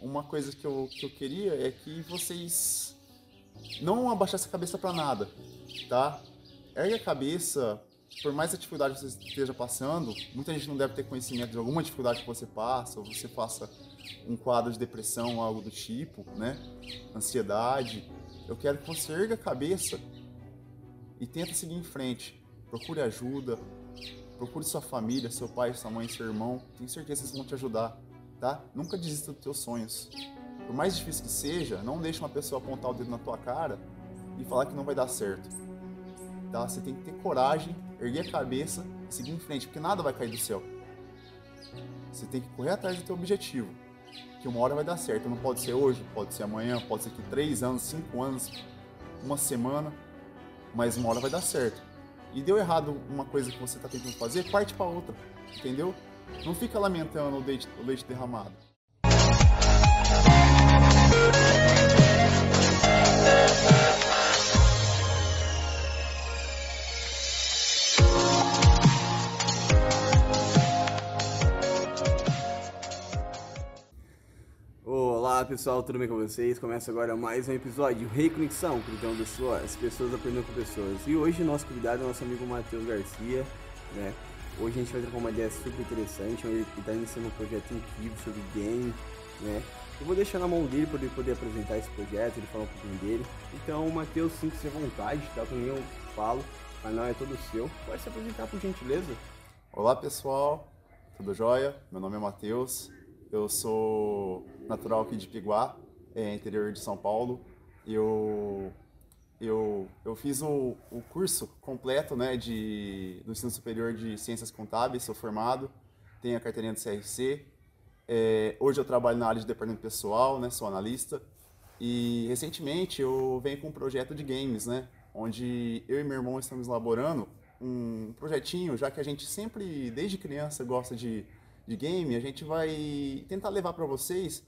uma coisa que eu, que eu queria é que vocês não abaixassem a cabeça para nada, tá? Ergue a cabeça, por mais dificuldade que você esteja passando, muita gente não deve ter conhecimento de alguma dificuldade que você passa, ou você passa um quadro de depressão, algo do tipo, né? Ansiedade. Eu quero que você erga a cabeça e tenta seguir em frente. Procure ajuda, procure sua família, seu pai, sua mãe, seu irmão. Tenho certeza que eles vão te ajudar, tá? Nunca desista dos teus sonhos. Por mais difícil que seja, não deixe uma pessoa apontar o dedo na tua cara e falar que não vai dar certo. Tá? Você tem que ter coragem, erguer a cabeça e seguir em frente, porque nada vai cair do céu. Você tem que correr atrás do teu objetivo, que uma hora vai dar certo. Não pode ser hoje, pode ser amanhã, pode ser que três anos, cinco anos, uma semana, mas uma hora vai dar certo. E deu errado uma coisa que você está tentando fazer, parte para outra, entendeu? Não fica lamentando o leite, o leite derramado. Olá pessoal, tudo bem com vocês? Começa agora mais um episódio Reconexão, cuidando das pessoas, pessoas aprendendo com pessoas. E hoje nosso convidado é nosso amigo Matheus Garcia, né? Hoje a gente vai trocar uma ideia super interessante, ele está iniciando um projeto incrível sobre game, né? Eu vou deixar na mão dele para ele poder apresentar esse projeto, ele falar um pouquinho dele. Então, Matheus, sinta-se à vontade, tá? Com eu falo, o canal é todo seu. Pode se apresentar por gentileza. Olá pessoal, tudo jóia? Meu nome é Matheus, eu sou natural aqui de Piguá, é, interior de São Paulo. Eu, eu, eu fiz o, o curso completo né, de, do ensino superior de ciências contábeis, sou formado, tenho a carteirinha do CRC. É, hoje eu trabalho na área de departamento pessoal, né, sou analista. E recentemente eu venho com um projeto de games, né, onde eu e meu irmão estamos elaborando um projetinho, já que a gente sempre, desde criança, gosta de de game, a gente vai tentar levar para vocês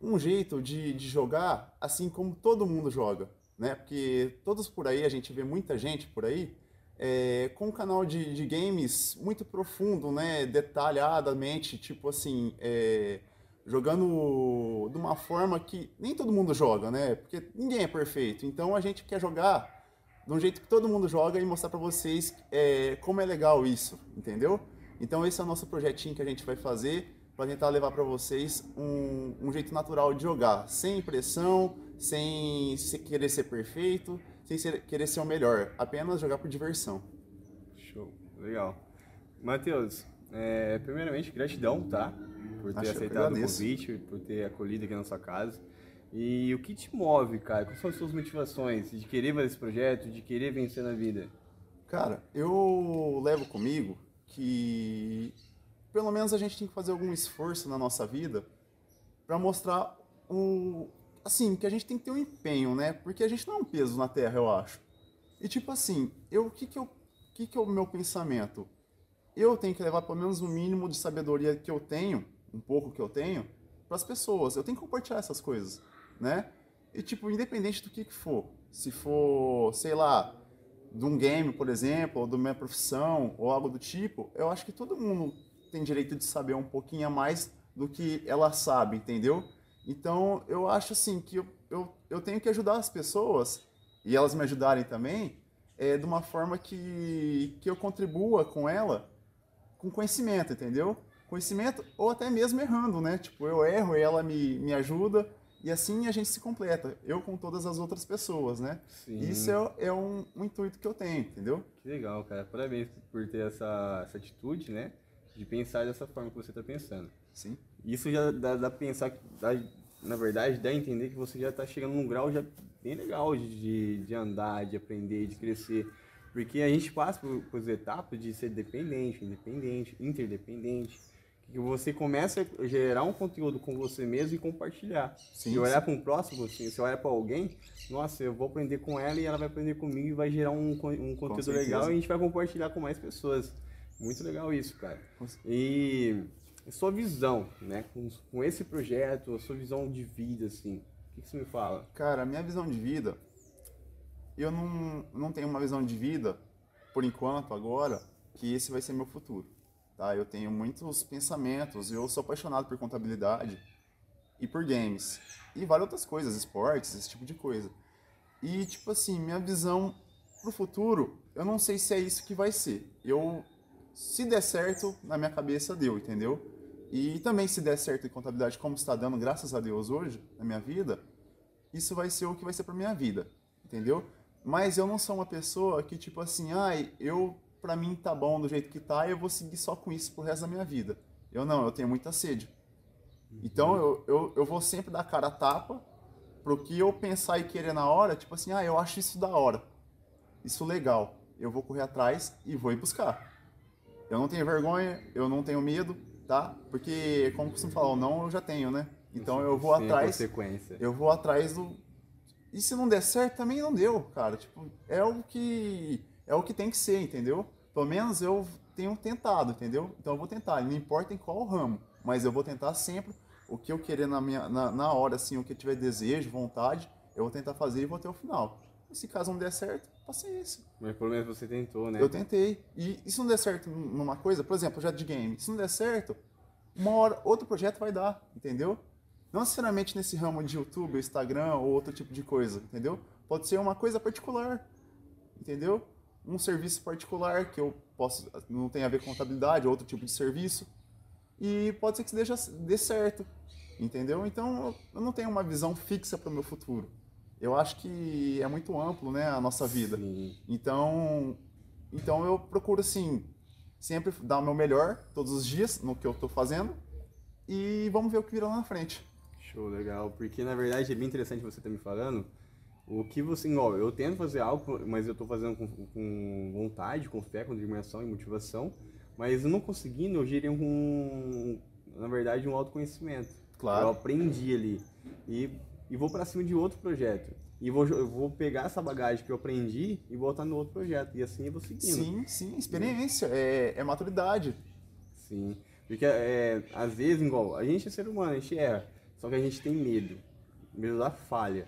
um jeito de, de jogar assim como todo mundo joga, né? Porque todos por aí, a gente vê muita gente por aí é, com um canal de, de, games muito profundo, né? Detalhadamente, tipo assim, é, jogando de uma forma que nem todo mundo joga, né? Porque ninguém é perfeito. Então a gente quer jogar de um jeito que todo mundo joga e mostrar para vocês é, como é legal isso, entendeu? Então esse é o nosso projetinho que a gente vai fazer para tentar levar para vocês um, um, jeito natural de jogar, sem pressão, sem querer ser perfeito, sem ser, querer ser o melhor, apenas jogar por diversão. Show, legal. Matheus, é, primeiramente gratidão, tá? Por ter Acho aceitado o convite, por ter acolhido aqui na sua casa. E o que te move, cara? Quais são as suas motivações de querer fazer esse projeto, de querer vencer na vida? Cara, eu levo comigo que pelo menos a gente tem que fazer algum esforço na nossa vida para mostrar o assim, que a gente tem que ter um empenho, né? Porque a gente não é um peso na terra, eu acho. E tipo assim, eu que que eu que que é o meu pensamento? Eu tenho que levar pelo menos o mínimo de sabedoria que eu tenho, um pouco que eu tenho, para as pessoas. Eu tenho que compartilhar essas coisas, né? E tipo, independente do que que for, se for, sei lá, de um game, por exemplo, ou da minha profissão, ou algo do tipo, eu acho que todo mundo tem direito de saber um pouquinho a mais do que ela sabe, entendeu? Então, eu acho assim que eu, eu, eu tenho que ajudar as pessoas, e elas me ajudarem também, é, de uma forma que, que eu contribua com ela com conhecimento, entendeu? Conhecimento, ou até mesmo errando, né? Tipo, eu erro e ela me, me ajuda, e assim a gente se completa, eu com todas as outras pessoas, né? Sim. Isso é, é um, um, intuito que eu tenho, entendeu? Que legal, cara. Parabéns por ter essa, essa atitude, né? De pensar dessa forma que você está pensando. Sim. Isso já dá, dá pensar, dá, na verdade, dá a entender que você já está chegando num grau já bem legal de, de andar, de aprender, de crescer. Porque a gente passa por, por etapas de ser dependente, independente, interdependente que você começa a gerar um conteúdo com você mesmo e compartilhar. Sim, e olhar para um próximo, assim, você olha para alguém, nossa, eu vou aprender com ela e ela vai aprender comigo e vai gerar um, um conteúdo legal e a gente vai compartilhar com mais pessoas. Muito legal isso, cara. E sua visão, né, com, com esse projeto, a sua visão de vida, assim, o que, que você me fala? Cara, a minha visão de vida, eu não, não tenho uma visão de vida, por enquanto, agora, que esse vai ser meu futuro. Tá? Eu tenho muitos pensamentos, eu sou apaixonado por contabilidade ir por games. E várias outras coisas, esportes, esse tipo de coisa. E, tipo assim, minha visão pro futuro, eu não sei se é isso que vai ser. Eu, se der certo, na minha cabeça deu, entendeu? E também se der certo em contabilidade, como está dando, graças a Deus, hoje, na minha vida, isso vai ser o que vai ser pra minha vida, entendeu? Mas eu não sou uma pessoa que, tipo assim, ai, ah, eu, pra mim tá bom do jeito que tá, eu vou seguir só com isso pro resto da minha vida. Eu não, eu tenho muita sede. Então eu, eu, eu vou sempre dar cara a tapa pro que eu pensar e querer na hora, tipo assim, ah, eu acho isso da hora. Isso legal. Eu vou correr atrás e vou ir buscar. Eu não tenho vergonha, eu não tenho medo, tá? Porque, como você falou, não eu já tenho, né? Então eu vou atrás. Consequência. Eu vou atrás do. E se não der certo, também não deu, cara. Tipo, é o que. É o que tem que ser, entendeu? Pelo menos eu tenho tentado, entendeu? Então eu vou tentar. Não importa em qual ramo, mas eu vou tentar sempre o que eu querer na, minha, na, na hora, assim, o que eu tiver desejo, vontade, eu vou tentar fazer e vou até o final. Se caso não der certo, paciência. Mas pelo menos você tentou, né? Eu tentei. E, e se não der certo numa coisa, por exemplo, projeto de game, se não der certo, uma hora outro projeto vai dar, entendeu? Não necessariamente nesse ramo de YouTube, Instagram ou outro tipo de coisa, entendeu? Pode ser uma coisa particular, entendeu? Um serviço particular que eu posso, não tem a ver com contabilidade, outro tipo de serviço. E pode ser que deixe, dê certo, entendeu? Então eu não tenho uma visão fixa para o meu futuro. Eu acho que é muito amplo, né, a nossa vida. Sim. Então, então eu procuro assim sempre dar o meu melhor todos os dias no que eu estou fazendo e vamos ver o que vira lá na frente. Show, legal. Porque na verdade é bem interessante você estar tá me falando. O que você. Ó, eu tento fazer algo, mas eu estou fazendo com, com, vontade, com fé, com determinação e motivação. Mas não conseguindo, eu gerei um. Na verdade, um autoconhecimento. Claro. Eu aprendi ali. E, e vou para cima de outro projeto. E vou, eu vou pegar essa bagagem que eu aprendi e botar no outro projeto. E assim eu vou seguindo. Sim, sim. Experiência. É, é maturidade. Sim. Porque é, às vezes, igual, a gente é ser humano, a gente erra. Só que a gente tem medo. Medo da falha.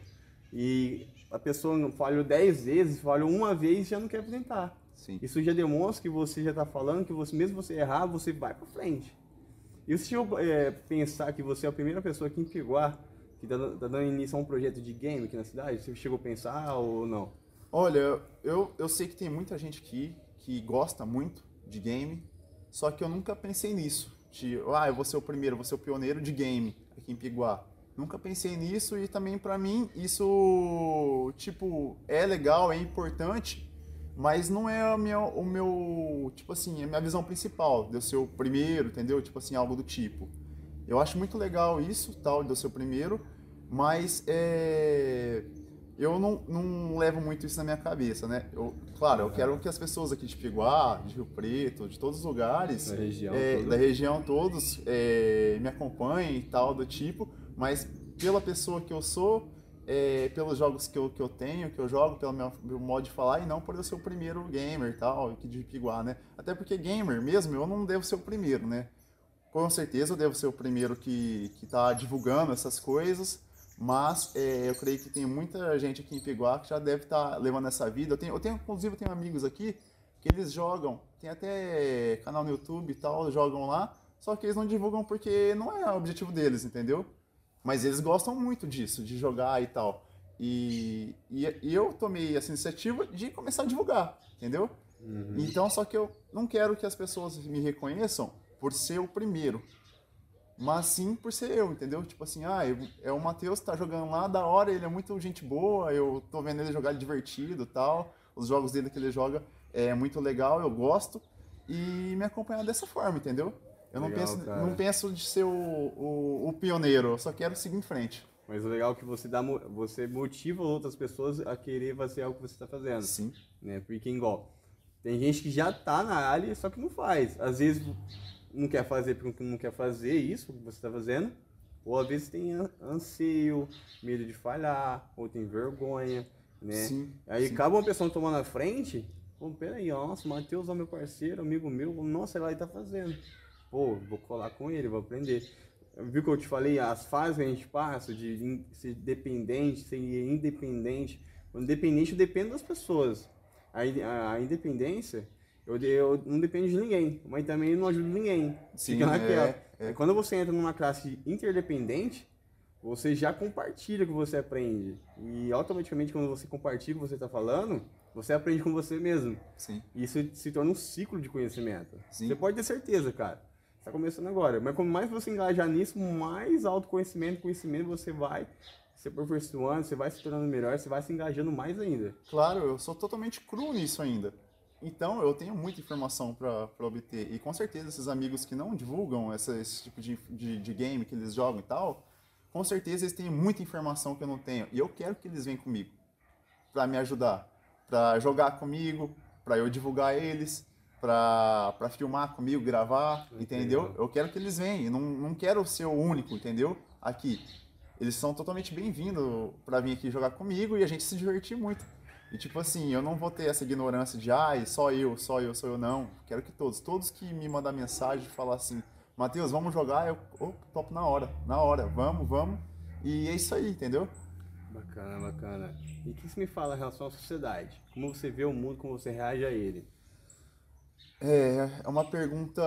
E a pessoa falhou 10 vezes, falhou uma vez e já não quer apresentar. Sim. Isso já demonstra que você já está falando que você, mesmo você errar, você vai para frente. E se eu é, pensar que você é a primeira pessoa aqui em que está tá dando início a um projeto de game aqui na cidade, você chegou a pensar ou não? Olha, eu, eu sei que tem muita gente aqui que gosta muito de game, só que eu nunca pensei nisso. De, ah, eu vou ser o primeiro, vou ser o pioneiro de game aqui em Piguá. Nunca pensei nisso e também para mim isso, tipo, é legal, é importante, mas não é minha, o meu, tipo assim, a minha visão principal de eu ser o primeiro, entendeu? Tipo assim, algo do tipo. Eu acho muito legal isso, tal, de eu ser o primeiro, mas é, eu não, não levo muito isso na minha cabeça, né? Eu, claro, eu quero que as pessoas aqui de Piguá, de Rio Preto, de todos os lugares, da região, é, da região todos, é, me acompanhem e tal, do tipo, mas pela pessoa que eu sou, é, pelos jogos que eu, que eu tenho, que eu jogo, pelo meu, meu, modo de falar, e não por eu ser o primeiro gamer e tal, aqui de Piguá, né? Até porque gamer mesmo, eu não devo ser o primeiro, né? Com certeza eu devo ser o primeiro que, que tá divulgando essas coisas, mas é, eu creio que tem muita gente aqui em Piguá que já deve estar tá levando essa vida. Eu tenho, eu tenho, inclusive, eu tenho amigos aqui que eles jogam, tem até canal no YouTube e tal, jogam lá, só que eles não divulgam porque não é o objetivo deles, entendeu? Mas eles gostam muito disso, de jogar e tal. E, e, e eu tomei essa iniciativa de começar a divulgar, entendeu? Uhum. Então, só que eu não quero que as pessoas me reconheçam por ser o primeiro, mas sim por ser eu, entendeu? Tipo assim, ah, eu, é o Matheus tá jogando lá, da hora, ele é muito gente boa, eu tô vendo ele jogar divertido tal, os jogos dele que ele joga é muito legal, eu gosto, e me acompanhar dessa forma, entendeu? Eu não, legal, penso, não penso de ser o, o, o, pioneiro, eu só quero seguir em frente. Mas o legal é que você, dá, você motiva outras pessoas a querer fazer algo que você está fazendo. Sim. Né? Porque, igual, tem gente que já tá na área, só que não faz. Às vezes não quer fazer porque não quer fazer isso que você está fazendo. Ou às vezes tem anseio, medo de falhar, ou tem vergonha, né? Sim, Aí sim. acaba uma pessoa tomando a frente, pô, peraí, nossa, Matheus é meu parceiro, amigo meu, nossa, ele tá fazendo pô, vou colar com ele, vou aprender. Viu que eu te falei, as fases que a gente passa de ser dependente, ser independente. Independente, eu dependo das pessoas. A, a, a independência, eu, eu, não dependo de ninguém, mas também não ajudo ninguém. Sim, Fica naquela. É, é. Quando você entra numa classe interdependente, você já compartilha o que você aprende. E automaticamente, quando você compartilha o que você está falando, você aprende com você mesmo. Sim. E isso se torna um ciclo de conhecimento. Sim. Você pode ter certeza, cara. Está começando agora. Mas quanto mais você engajar nisso, mais autoconhecimento, conhecimento você vai se aperfeiçoando, você vai se tornando melhor, você vai se engajando mais ainda. Claro, eu sou totalmente cru nisso ainda. Então eu tenho muita informação para obter. E com certeza esses amigos que não divulgam essa, esse tipo de, de, de, game que eles jogam e tal, com certeza eles têm muita informação que eu não tenho. E eu quero que eles venham comigo para me ajudar, para jogar comigo, para eu divulgar eles, para filmar comigo, gravar, entendeu? Eu quero que eles venham. Não, não quero ser o único, entendeu? Aqui. Eles são totalmente bem-vindos para vir aqui jogar comigo e a gente se divertir muito. E tipo assim, eu não vou ter essa ignorância de, ai, ah, só eu, só eu, sou eu, não. Quero que todos, todos que me mandar mensagem falar assim, Matheus, vamos jogar, eu oh, topo na hora, na hora, vamos, vamos. E é isso aí, entendeu? Bacana, bacana. E o que você me fala em relação à sociedade? Como você vê o mundo, como você reage a ele? É, é uma pergunta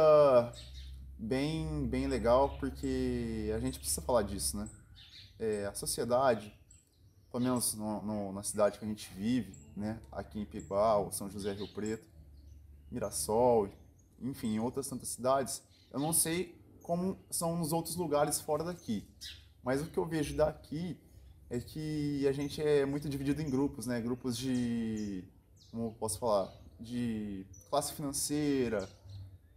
bem, bem legal, porque a gente precisa falar disso, né? É, a sociedade, pelo menos no, no, na cidade que a gente vive, né, aqui em Pigual, São José Rio Preto, Mirassol, enfim, outras tantas cidades, eu não sei como são nos outros lugares fora daqui, mas o que eu vejo daqui é que a gente é muito dividido em grupos, né, grupos de, como posso falar, de classe financeira,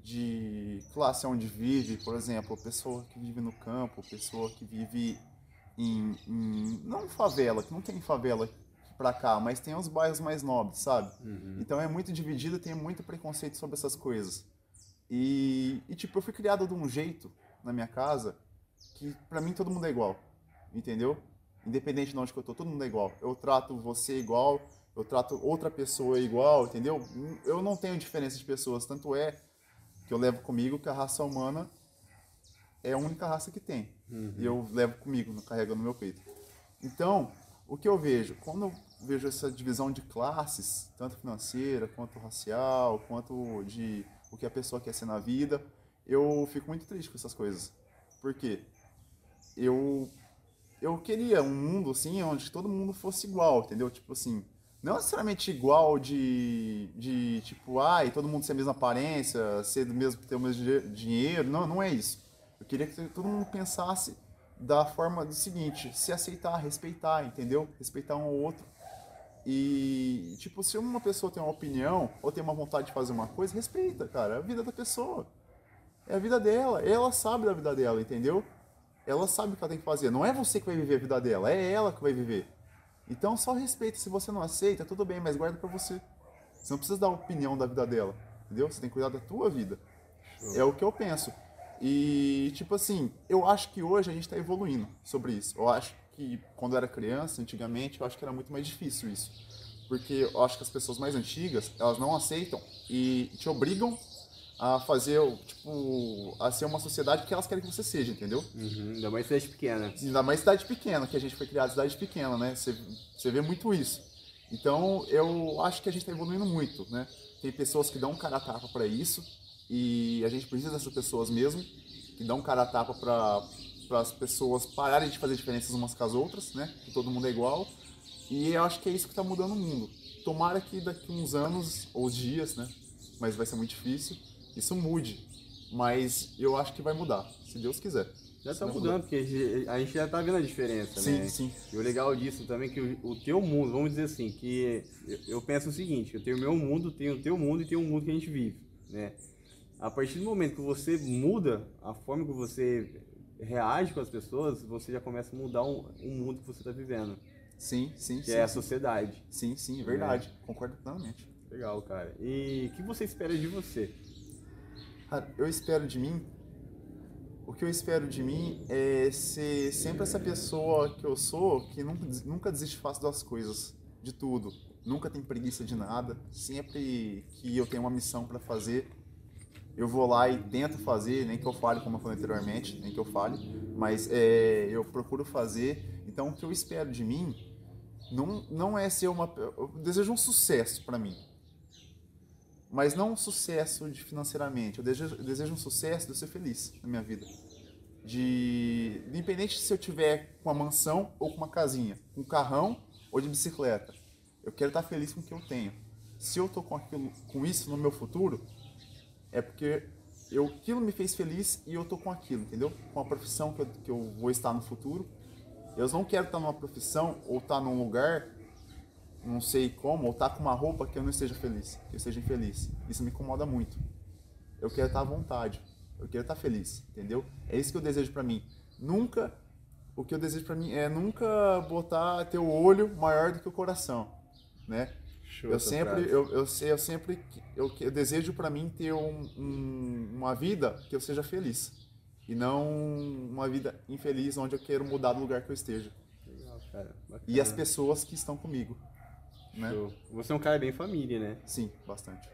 de classe onde vive, por exemplo, pessoa que vive no campo, pessoa que vive em, em não favela, que não tem favela pra cá, mas tem os bairros mais nobres, sabe? Uhum. Então é muito dividido, tem muito preconceito sobre essas coisas. E, e, tipo, eu fui criado de um jeito na minha casa que pra mim todo mundo é igual, entendeu? Independente de onde que eu tô, todo mundo é igual. Eu trato você igual, eu trato outra pessoa igual, entendeu? Eu não tenho diferença de pessoas, tanto é que eu levo comigo que a raça humana é a única raça que tem. Uhum. E eu levo comigo, carregando no meu peito. Então, o que eu vejo? Quando eu vejo essa divisão de classes, tanto financeira, quanto racial, quanto de o que a pessoa quer ser na vida, eu fico muito triste com essas coisas. Por quê? Eu, eu queria um mundo, assim, onde todo mundo fosse igual, entendeu? Tipo assim, não necessariamente igual de, de tipo, ai, todo mundo ser a mesma aparência, ser do mesmo, ter o mesmo dinheiro, não, não é isso. Eu queria que todo mundo pensasse da forma do seguinte, se aceitar, respeitar, entendeu? Respeitar um ao outro. E, tipo, se uma pessoa tem uma opinião ou tem uma vontade de fazer uma coisa, respeita, cara. É a vida da pessoa. É a vida dela. Ela sabe da vida dela, entendeu? Ela sabe o que ela tem que fazer. Não é você que vai viver a vida dela, é ela que vai viver. Então só respeita. Se você não aceita, tudo bem, mas guarda pra você. Você não precisa dar opinião da vida dela, entendeu? Você tem que cuidar da tua vida. É o que eu penso. E, tipo assim, eu acho que hoje a gente está evoluindo sobre isso. Eu acho que quando eu era criança, antigamente, eu acho que era muito mais difícil isso. Porque eu acho que as pessoas mais antigas, elas não aceitam e te obrigam a fazer, tipo, a ser uma sociedade que elas querem que você seja, entendeu? Uhum, ainda mais cidade pequena. Ainda mais cidade pequena, que a gente foi criado cidade pequena, né? Você, você vê muito isso. Então, eu acho que a gente está evoluindo muito, né? Tem pessoas que dão cara a tapa para isso, e a gente precisa dessas pessoas mesmo, que dão cara a tapa para as pessoas pararem de fazer diferenças umas com as outras, né? Que todo mundo é igual. E eu acho que é isso que está mudando o mundo. Tomara que daqui uns anos, ou dias, né? Mas vai ser muito difícil, isso mude. Mas eu acho que vai mudar, se Deus quiser. Já está mudando, porque a gente já está vendo a diferença, sim, né? Sim, sim. E o legal disso também é que o, o, teu mundo, vamos dizer assim, que eu, eu penso o seguinte, eu tenho o meu mundo, tenho o teu mundo e tenho o mundo que a gente vive, né? A partir do momento que você muda a forma que você reage com as pessoas, você já começa a mudar um, um mundo que você está vivendo. Sim, sim, que sim. é a sociedade. Sim, sim, é verdade. É. Concordo plenamente. Legal, cara. E o que você espera de você? Cara, eu espero de mim. O que eu espero de mim é ser sempre essa pessoa que eu sou, que nunca, nunca desiste fácil das coisas, de tudo. Nunca tem preguiça de nada. Sempre que eu tenho uma missão para fazer, eu vou lá e tento fazer, nem que eu fale, como eu falei anteriormente, nem que eu fale, mas é, eu procuro fazer. Então, o que eu espero de mim não, não é ser uma. Eu desejo um sucesso para mim, mas não um sucesso de financeiramente. Eu desejo, eu desejo um sucesso de eu ser feliz na minha vida. de independente se eu tiver com uma mansão ou com uma casinha, com um carrão ou de bicicleta, eu quero estar feliz com o que eu tenho. Se eu tô com aquilo, com isso no meu futuro, é porque eu, aquilo me fez feliz e eu tô com aquilo, entendeu? Com a profissão que eu, que eu vou estar no futuro. Eu não quero estar numa profissão ou estar num lugar, não sei como, ou estar com uma roupa que eu não esteja feliz, que eu esteja infeliz. Isso me incomoda muito. Eu quero estar à vontade. Eu quero estar feliz, entendeu? É isso que eu desejo para mim. Nunca, o que eu desejo para mim é nunca botar ter o olho maior do que o coração, né? Eu sempre, eu, eu, eu sempre, eu, eu desejo para mim ter um, um, uma vida que eu seja feliz e não uma vida infeliz onde eu quero mudar do lugar que eu esteja. Legal, cara. E as pessoas que estão comigo. Né? Você é um cara bem família, né? Sim, bastante,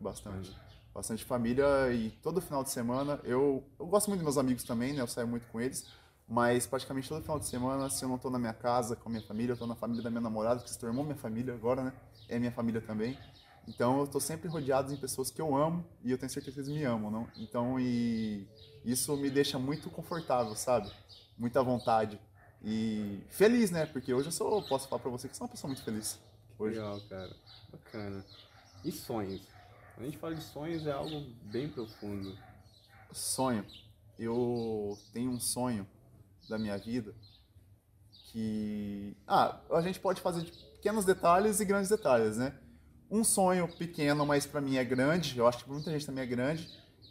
bastante bastante família e todo final de semana eu, eu gosto muito dos meus amigos também, né? Eu saio muito com eles, mas praticamente todo final de semana, se eu não estou na minha casa com a minha família, eu estou na família da minha namorada, que se tornou minha família agora, né? É minha família também. Então eu estou sempre rodeado de pessoas que eu amo e eu tenho certeza que eles me amam, não? Então e isso me deixa muito confortável, sabe? Muita vontade e feliz, né? Porque hoje eu sou, posso falar para você que sou uma pessoa muito feliz. Hoje. Legal, cara. Bacana. E sonhos? Quando a gente fala de sonhos, é algo bem profundo. Sonho. Eu tenho um sonho da minha vida que. Ah, a gente pode fazer de pequenos detalhes e grandes detalhes, né? Um sonho pequeno, mas para mim é grande, eu acho que pra muita gente também é grande.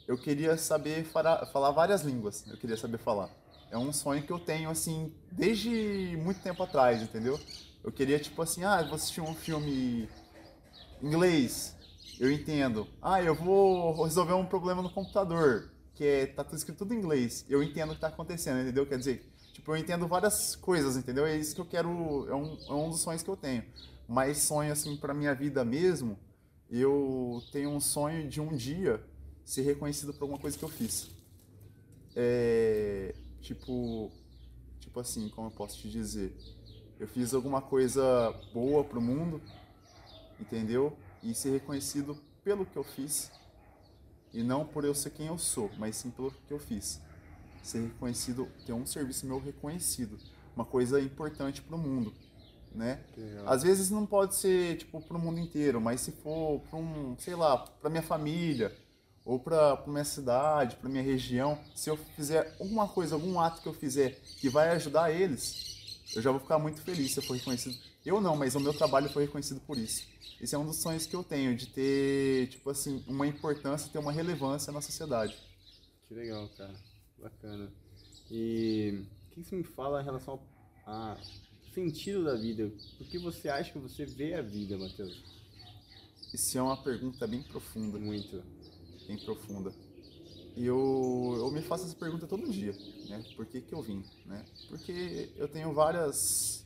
Eu queria saber falar várias línguas, eu queria saber falar. É um sonho que eu tenho, assim, desde muito tempo atrás, entendeu? Eu queria, tipo assim, ah, vou assistir um filme inglês, eu entendo. Ah, eu vou resolver um problema no computador, que tá tudo escrito tudo em inglês. Eu entendo o que tá acontecendo, entendeu? Quer dizer, tipo, eu entendo várias coisas, entendeu? É isso que eu quero, é um, é um dos sonhos que eu tenho. Mas sonho, assim, pra minha vida mesmo, eu tenho um sonho de um dia ser reconhecido por alguma coisa que eu fiz. É, tipo, tipo assim, como eu posso te dizer? Eu fiz alguma coisa boa pro mundo, entendeu? e ser reconhecido pelo que eu fiz e não por eu ser quem eu sou, mas sim pelo que eu fiz. Ser reconhecido, ter um serviço meu reconhecido, uma coisa importante para o mundo, né? Às vezes não pode ser tipo para o mundo inteiro, mas se for para um, sei lá, para minha família ou para minha cidade, para minha região, se eu fizer alguma coisa, algum ato que eu fizer que vai ajudar eles, eu já vou ficar muito feliz se eu for reconhecido. Eu não, mas o meu trabalho foi reconhecido por isso. Esse é um dos sonhos que eu tenho, de ter, tipo assim, uma importância, ter uma relevância na sociedade. Que legal, cara. Bacana. E o que você me fala em relação ao sentido da vida? O que você acha que você vê a vida, Matheus? Isso é uma pergunta bem profunda. Muito. Bem profunda. E eu, eu me faço essa pergunta todo dia, né? Por que, que eu vim, né? Porque eu tenho várias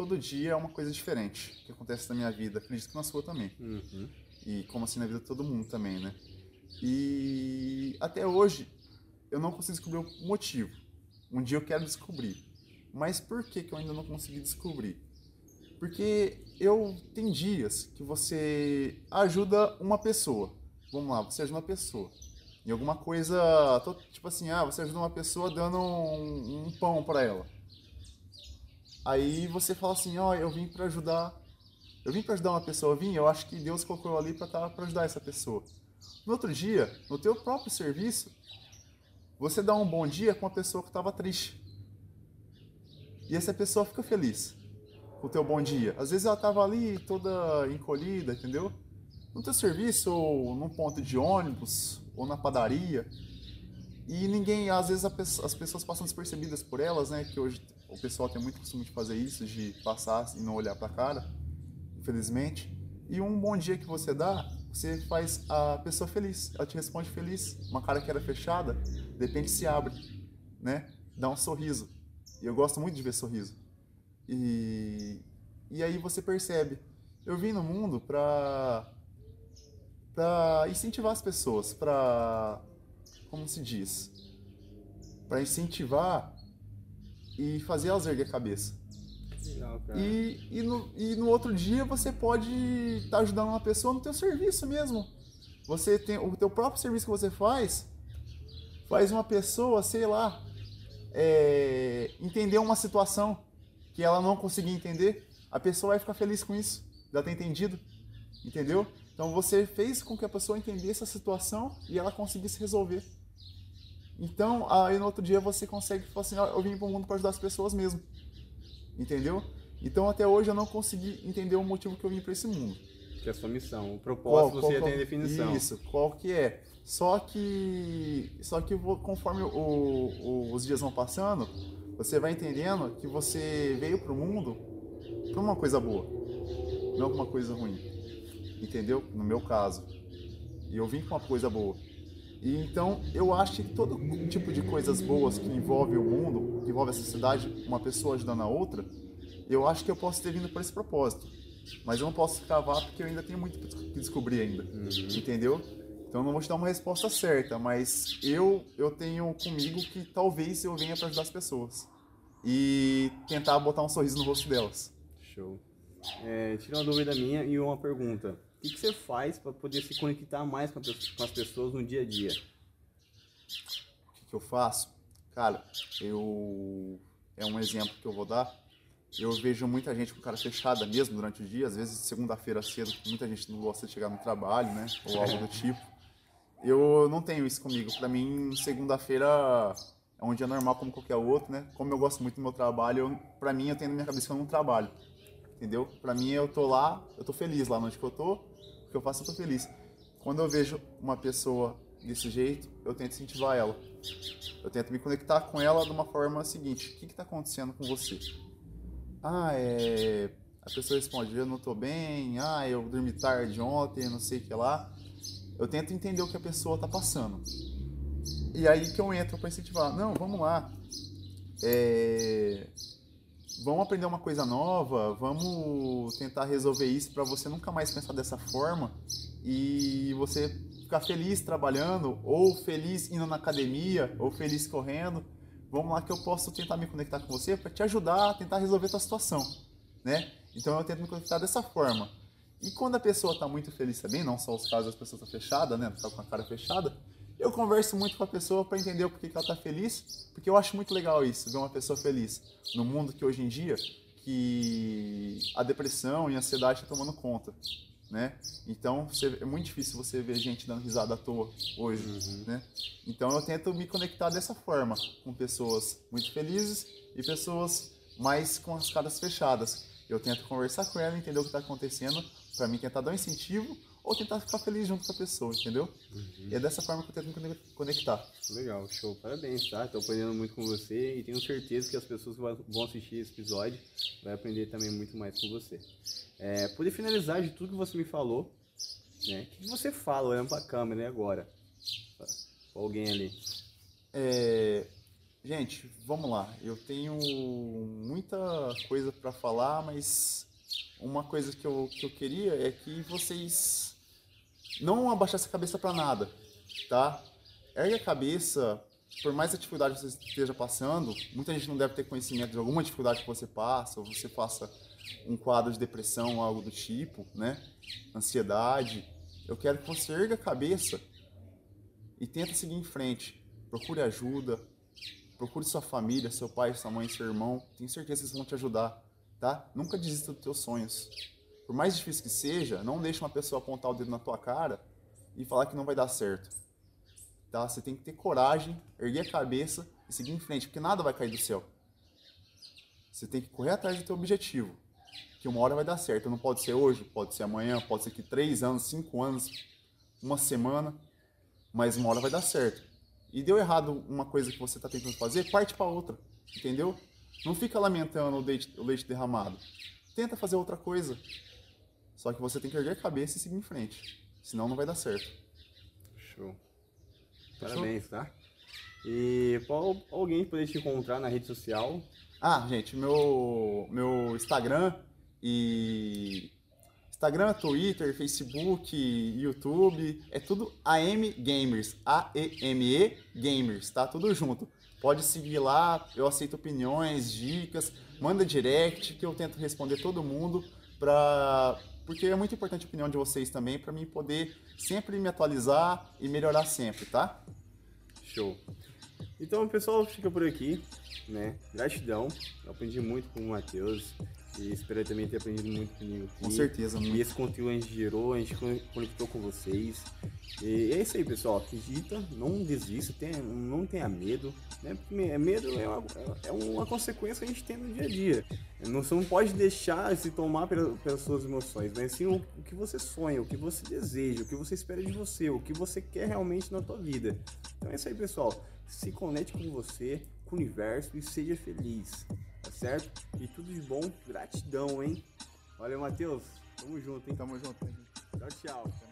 todo dia é uma coisa diferente que acontece na minha vida. Acredito que na sua também. Uhum. E como assim na vida de todo mundo também, né? E até hoje eu não consigo descobrir o motivo. Um dia eu quero descobrir. Mas por que, que eu ainda não consegui descobrir? Porque eu tem dias que você ajuda uma pessoa. Vamos lá, você ajuda uma pessoa. Em alguma coisa, tipo assim, ah, você ajuda uma pessoa dando um, um pão para ela Aí você fala assim, ó, oh, eu vim para ajudar, eu vim para ajudar uma pessoa, eu vim, eu acho que Deus colocou ali para tá, pra ajudar essa pessoa. No outro dia, no teu próprio serviço, você dá um bom dia com uma pessoa que estava triste. E essa pessoa fica feliz com o teu bom dia. Às vezes ela estava ali toda encolhida, entendeu? No teu serviço, ou num ponto de ônibus, ou na padaria. E ninguém, às vezes as pessoas passam despercebidas por elas, né? Que hoje o pessoal tem muito costume de fazer isso, de passar e não olhar para a cara, infelizmente. E um bom dia que você dá, você faz a pessoa feliz. Ela te responde feliz. Uma cara que era fechada, de repente se abre, né? Dá um sorriso. E eu gosto muito de ver sorriso. E, e aí você percebe. Eu vim no mundo para para incentivar as pessoas, para como se diz, para incentivar e fazer elas erguer a cabeça. Legal, e, e, no, e no outro dia você pode estar tá ajudando uma pessoa no teu serviço mesmo. Você tem o teu próprio serviço que você faz, faz uma pessoa, sei lá, é, entender uma situação que ela não conseguia entender, a pessoa vai ficar feliz com isso, já ter entendido, entendeu? Então você fez com que a pessoa entendesse a situação e ela conseguisse resolver. Então, aí no outro dia você consegue falar assim, eu vim para o mundo para ajudar as pessoas mesmo. Entendeu? Então até hoje eu não consegui entender o motivo que eu vim para esse mundo. Que é a sua missão, o propósito qual, você qual, já tem definição. Isso, qual que é? Só que, só que conforme o, o, os dias vão passando, você vai entendendo que você veio para o mundo para uma coisa boa, não para uma coisa ruim. Entendeu? No meu caso. E eu vim com uma coisa boa. E então eu acho que todo tipo de coisas boas que envolve o mundo, que envolve a sociedade, uma pessoa ajudando a outra, eu acho que eu posso ter vindo por esse propósito. Mas eu não posso cravar porque eu ainda tenho muito que descobrir ainda. Uhum. Entendeu? Então eu não vou te dar uma resposta certa, mas eu eu tenho comigo que talvez eu venha para ajudar as pessoas e tentar botar um sorriso no rosto delas. Show. É, tira uma dúvida minha e uma pergunta. O que, que você faz para poder se conectar mais com, com, as pessoas no dia a dia? O que, que eu faço? Cara, eu é um exemplo que eu vou dar. Eu vejo muita gente com cara fechada mesmo durante o dia, às vezes segunda-feira cedo, muita gente não gosta de chegar no trabalho, né? Ou algo do tipo. Eu não tenho isso comigo. Para mim, segunda-feira é um dia normal como qualquer outro, né? Como eu gosto muito do meu trabalho, para mim eu tenho na minha cabeça que eu não trabalho. Entendeu? Para mim eu tô lá, eu tô feliz lá onde que eu tô, que eu faço eu tô feliz. Quando eu vejo uma pessoa desse jeito, eu tento incentivar ela. Eu tento me conectar com ela de uma forma seguinte: o que está acontecendo com você? Ah, é. A pessoa responde: eu não estou bem, ah, eu dormi tarde ontem, não sei o que lá. Eu tento entender o que a pessoa está passando. E aí que eu entro para incentivar: não, vamos lá. É... Vamos aprender uma coisa nova, vamos tentar resolver isso para você nunca mais pensar dessa forma e você ficar feliz trabalhando, ou feliz indo na academia, ou feliz correndo vamos lá que eu posso tentar me conectar com você para te ajudar a tentar resolver a tua situação, né? Então eu tento me conectar dessa forma. E quando a pessoa está muito feliz também, não só os casos das pessoas estão fechadas, né? Tá com a cara fechada, eu converso muito com a pessoa para entender o porquê que ela está feliz, porque eu acho muito legal isso, ver uma pessoa feliz no mundo que hoje em dia que a depressão e a ansiedade estão tá tomando conta né? Então é muito difícil você ver gente dando risada à toa hoje, uhum. né? Então eu tento me conectar dessa forma com pessoas muito felizes e pessoas mais com as caras fechadas. Eu tento conversar com ela, entender o que está acontecendo, para mim tentar dar um incentivo ou tentar ficar feliz junto com a pessoa, entendeu? Uhum. E é dessa forma que eu tento me conectar. Legal, show. Parabéns, tá? Estou aprendendo muito com você e tenho certeza que as pessoas que vão assistir esse episódio vão aprender também muito mais com você. É, poder finalizar de tudo que você me falou, né? O que você fala olhando para a câmera né, agora? Pra alguém ali. É, gente, vamos lá. Eu tenho muita coisa para falar, mas uma coisa que eu, que eu queria é que vocês não abaixassem a cabeça para nada, tá? Ergue a cabeça, por mais dificuldade que você esteja passando, muita gente não deve ter conhecimento de alguma dificuldade que você passa, ou você faça um quadro de depressão algo do tipo, né? Ansiedade. Eu quero que você erga a cabeça e tenta seguir em frente. Procure ajuda, procure sua família, seu pai, sua mãe, seu irmão. Tenho certeza que eles vão te ajudar tá? Nunca desista dos teus sonhos. Por mais difícil que seja, não deixe uma pessoa apontar o dedo na tua cara e falar que não vai dar certo. Tá? Você tem que ter coragem, erguer a cabeça e seguir em frente, porque nada vai cair do céu. Você tem que correr atrás do teu objetivo, que uma hora vai dar certo. Não pode ser hoje, pode ser amanhã, pode ser que três anos, cinco anos, uma semana, mas uma hora vai dar certo. E deu errado uma coisa que você está tentando fazer, parte para outra, entendeu? Não fica lamentando o leite, o leite derramado. Tenta fazer outra coisa. Só que você tem que erguer a cabeça e seguir em frente. Senão não vai dar certo. Show. Parabéns, tá? E qual alguém poder te encontrar na rede social? Ah, gente, meu, meu Instagram e. Instagram, Twitter, Facebook, YouTube, é tudo AM Gamers. A-E-M-E Gamers, tá? Tudo junto. Pode seguir lá, eu aceito opiniões, dicas, manda direct que eu tento responder todo mundo para porque é muito importante a opinião de vocês também para mim poder sempre me atualizar e melhorar sempre, tá? Show. Então, pessoal, fica por aqui, né? Gratidão. Eu aprendi muito com o Matheus e espero também ter aprendido muito comigo. Aqui. Com certeza, muito. E esse conteúdo a gente gerou, a gente conectou com vocês. E é isso aí, pessoal. Acredita, não desista, tenha, não tenha medo. Né? Porque medo é uma, é uma consequência que a gente tem no dia a dia. Você não pode deixar se tomar pelas suas emoções, mas sim o, o que você sonha, o que você deseja, o que você espera de você, o que você quer realmente na tua vida. Então é isso aí, pessoal. Se conecte com você, com o universo e seja feliz. Tá certo? E tudo de bom, gratidão, hein? Valeu, Matheus. Tamo junto, hein? Tamo junto. Tchau, tchau.